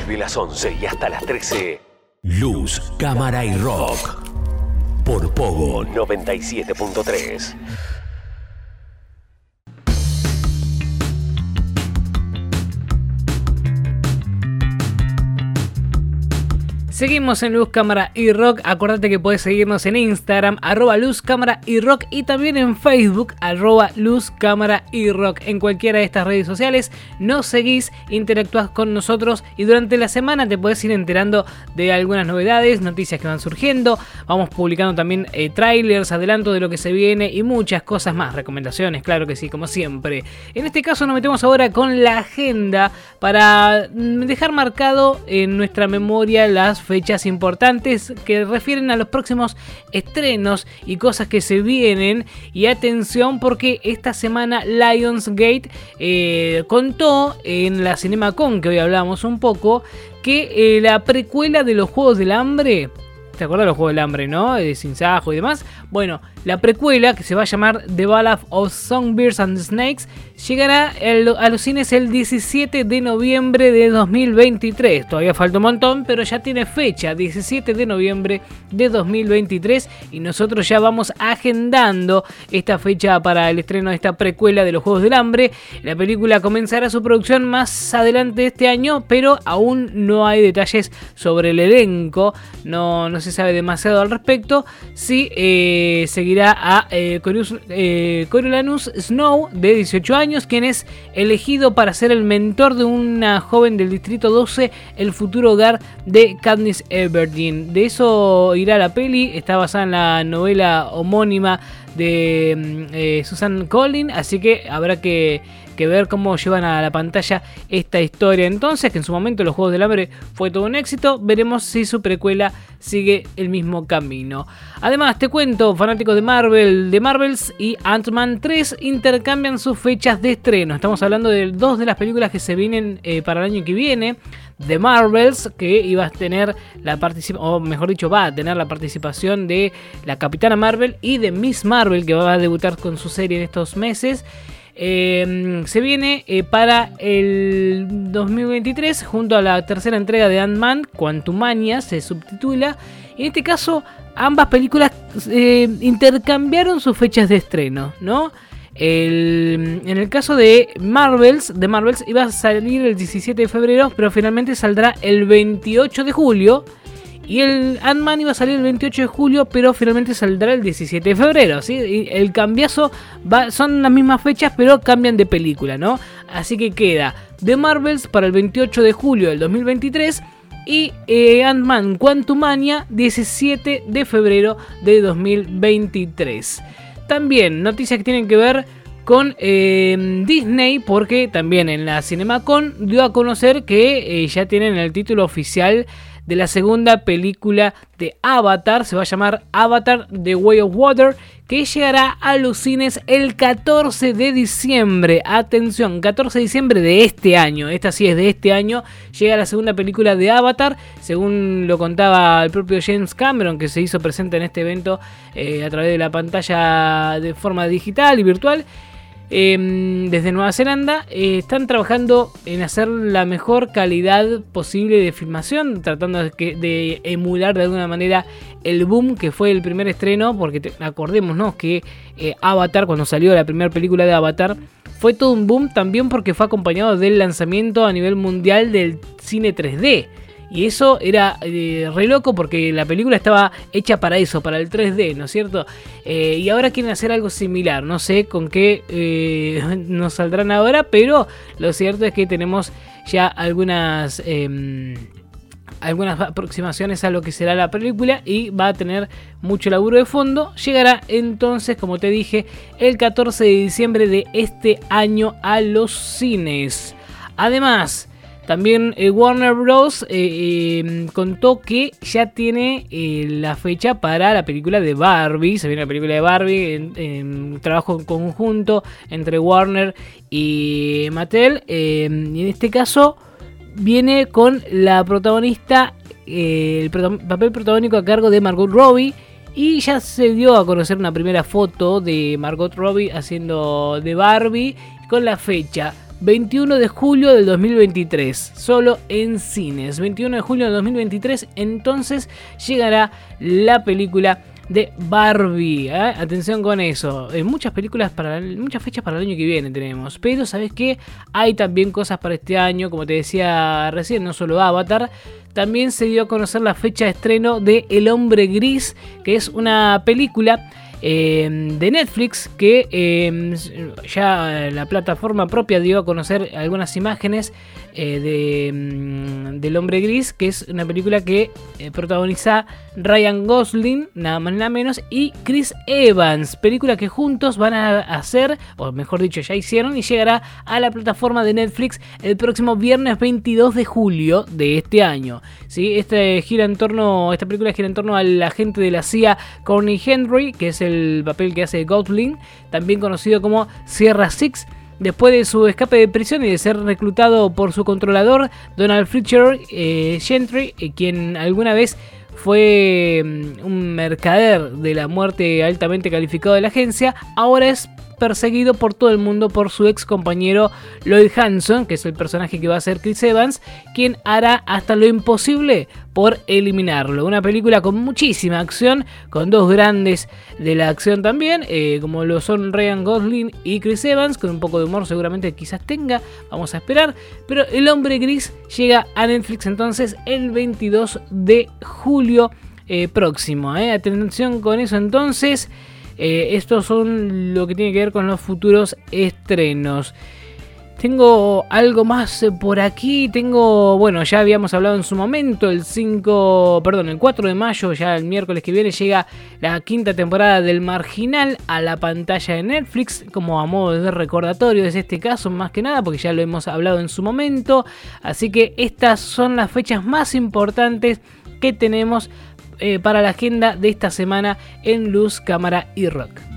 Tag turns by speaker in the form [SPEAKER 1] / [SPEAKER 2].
[SPEAKER 1] Desde las 11 y hasta las 13. Luz, cámara y rock. Por Pogo 97.3.
[SPEAKER 2] Seguimos en Luz, Cámara y Rock. Acuérdate que puedes seguirnos en Instagram, arroba Luz, y Rock. Y también en Facebook, arroba Luz, y Rock. En cualquiera de estas redes sociales nos seguís, interactúas con nosotros y durante la semana te puedes ir enterando de algunas novedades, noticias que van surgiendo. Vamos publicando también eh, trailers, adelanto de lo que se viene y muchas cosas más. Recomendaciones, claro que sí, como siempre. En este caso nos metemos ahora con la agenda para mm, dejar marcado en nuestra memoria las fechas importantes que refieren a los próximos estrenos y cosas que se vienen. Y atención porque esta semana Lionsgate eh, contó en la CinemaCon, que hoy hablamos un poco, que eh, la precuela de los Juegos del Hambre... ¿Te acuerdas de los Juegos del Hambre, no? De Sin y demás. Bueno, la precuela, que se va a llamar The Ballad of Songbirds and Snakes, llegará a los cines el 17 de noviembre de 2023. Todavía falta un montón, pero ya tiene fecha, 17 de noviembre de 2023. Y nosotros ya vamos agendando esta fecha para el estreno de esta precuela de los Juegos del Hambre. La película comenzará su producción más adelante de este año, pero aún no hay detalles sobre el elenco. No, no se sabe demasiado al respecto. Sí, eh, a eh, eh, Coriolanus Snow, de 18 años, quien es elegido para ser el mentor de una joven del Distrito 12, el futuro hogar de Katniss Everdeen. De eso irá la peli, está basada en la novela homónima de mm, eh, Susan Collin, así que habrá que, que, ver cómo llevan a la pantalla esta historia. Entonces, que en su momento los Juegos del Hambre fue todo un éxito, veremos si su precuela sigue el mismo camino. Además, te cuento, fanáticos de Marvel, de Marvels y Ant-Man 3 intercambian sus fechas de estreno. Estamos hablando de dos de las películas que se vienen eh, para el año que viene. The Marvels, que iba a tener la participación, o mejor dicho, va a tener la participación de la Capitana Marvel y de Miss Marvel, que va a debutar con su serie en estos meses. Em, se viene eh, para el 2023 junto a la tercera entrega de Ant-Man, Quantumania se subtitula. En este caso, ambas películas eh, intercambiaron sus fechas de estreno, ¿no? en el caso de Marvels, de Marvels iba a salir el 17 de febrero, pero finalmente saldrá el 28 de julio. Y el Ant-Man iba a salir el 28 de julio, pero finalmente saldrá el 17 de febrero. ¿sí? El cambiazo va, son las mismas fechas, pero cambian de película, ¿no? Así que queda The Marvels para el 28 de julio del 2023 y eh, Ant-Man Quantumania 17 de febrero de 2023. También noticias que tienen que ver con eh, Disney, porque también en la CinemaCon dio a conocer que eh, ya tienen el título oficial de la segunda película de Avatar. Se va a llamar Avatar The Way of Water, que llegará a los cines el 14 de diciembre. Atención, 14 de diciembre de este año. Esta sí es de este año. Llega la segunda película de Avatar, según lo contaba el propio James Cameron, que se hizo presente en este evento eh, a través de la pantalla de forma digital y virtual. Em, desde Nueva Zelanda eh, están trabajando en hacer la mejor calidad posible de filmación, tratando de, emular de alguna manera el boom que fue el primer estreno, porque acordémonos que eh, Avatar, cuando salió la primera película de Avatar, fue todo un boom también porque fue acompañado del lanzamiento a nivel mundial del cine 3D. Y eso era eh, re loco porque la película estaba hecha para eso, para el 3D, ¿no es cierto? Eh, y ahora quieren hacer algo similar. No sé con qué eh, nos saldrán ahora, pero lo cierto es que tenemos ya algunas em, algunas aproximaciones a lo que será la película y va a tener mucho laburo de fondo. Llegará entonces, como te dije, el 14 de diciembre de este año a los cines. Además, también eh, Warner Bros. Eh, em, contó que ya tiene eh, la fecha para la película de Barbie. Se viene la película de Barbie en, trabajo en conjunto entre Warner y Mattel. Em, y en este caso viene con la protagonista, el papel protagónico a cargo de Margot Robbie. Y ya se dio a conocer una primera foto de Margot Robbie haciendo de Barbie con la fecha 21 de julio del 2023, solo en cines. 21 de julio del 2023, entonces llegará la película de Barbie. ¿eh? Atención con eso. muchas películas para muchas fechas para el año que viene tenemos. Pero sabes que hay también cosas para este año, como te decía recién, no solo Avatar. También se dio a conocer la fecha de estreno de El Hombre Gris, que es una película Em, de Netflix que em, ya la plataforma propia dio a conocer algunas imágenes eh, de, em, del hombre gris que es una película que eh, protagoniza Ryan Gosling nada más nada menos y Chris Evans película que juntos van a hacer o mejor dicho ya hicieron y llegará a la plataforma de Netflix el próximo viernes 22 de julio de este año ¿sí? este gira en torno esta película gira en torno al agente de la CIA Corny Henry que es el el papel que hace Gosling, también conocido como Sierra Six. Después de su escape de prisión y de ser reclutado por su controlador, Donald Fletcher eh, Gentry, eh, quien alguna vez fue mm, un mercader de la muerte altamente calificado de la agencia, ahora es perseguido por todo el mundo por su ex compañero Lloyd Hanson, que es el personaje que va a ser Chris Evans, quien hará hasta lo imposible por eliminarlo. Una película con muchísima acción, con dos grandes de la acción también, eh, como lo son Ryan Gosling y Chris Evans, con un poco de humor seguramente quizás tenga, vamos a esperar. Pero El Hombre Gris llega a Netflix entonces el 22 de julio eh, próximo. Eh. Atención con eso entonces. Eh, estos son lo que tiene que ver con los futuros estrenos. Tengo algo más eh, por aquí. Tengo, bueno, ya habíamos hablado en su momento, el 5, perdón, el 4 de mayo, ya el miércoles que viene, llega la quinta temporada del Marginal a la pantalla de Netflix, como a modo de recordatorio es este caso, más que nada, porque ya lo hemos hablado en su momento. Así que estas son las fechas más importantes que tenemos eh, para la agenda de esta semana en Luz, Cámara y Rock.